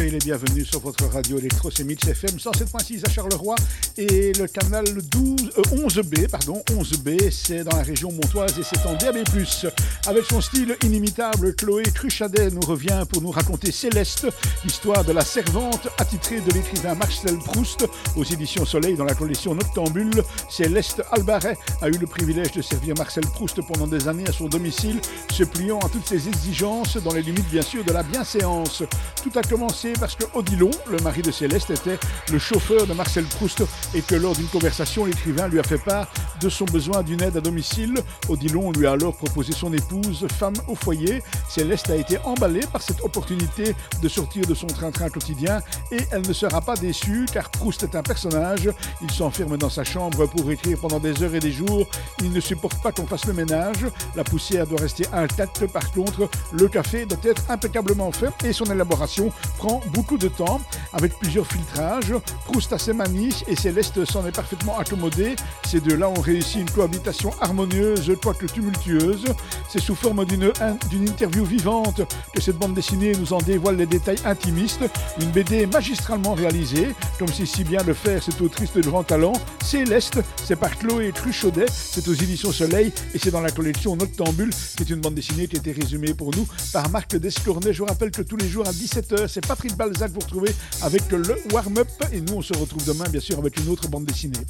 soyez les bienvenus sur votre radio électro, c'est Mix FM 107.6 à Charleroi et le canal 12, 11B, euh, pardon, 11B, c'est dans la région montoise et c'est en DAB+. Avec son style inimitable, Chloé Truchadet nous revient pour nous raconter Céleste, l'histoire de la servante attitrée de l'écrivain Marcel Proust aux éditions Soleil dans la collection Noctambule. Céleste Albaret a eu le privilège de servir Marcel Proust pendant des années à son domicile, se pliant à toutes ses exigences dans les limites bien sûr de la bienséance. Tout a commencé parce que Odilon, le mari de Céleste, était le chauffeur de Marcel Proust et que lors d'une conversation, l'écrivain lui a fait part de son besoin d'une aide à domicile. Odilon lui a alors proposé son épouse, femme au foyer. Céleste a été emballée par cette opportunité de sortir de son train-train quotidien et elle ne sera pas déçue car Proust est un personnage. Il s'enferme dans sa chambre pour écrire pendant des heures et des jours. Il ne supporte pas qu'on fasse le ménage. La poussière doit rester intacte. Par contre, le café doit être fait et son élaboration prend beaucoup de temps avec plusieurs filtrages. Proust a ses manies et Céleste s'en est parfaitement accommodée. Ces deux-là ont réussi une cohabitation harmonieuse, quoique tumultueuse. C'est sous forme d'une interview vivante que cette bande dessinée nous en dévoile les détails intimistes. Une BD magistralement réalisée, comme si si bien le faire cette autrice de grand talent. Céleste, c'est par Chloé Truchaudet, c'est aux éditions Soleil et c'est dans la collection Noctambule, qui est une bande dessinée qui a été résumée pour nous par Marc Descornet. Je vous rappelle que tous les jours à 17h, c'est Patrick Balzac vous retrouvez avec le warm-up et nous on se retrouve demain bien sûr avec une autre bande dessinée.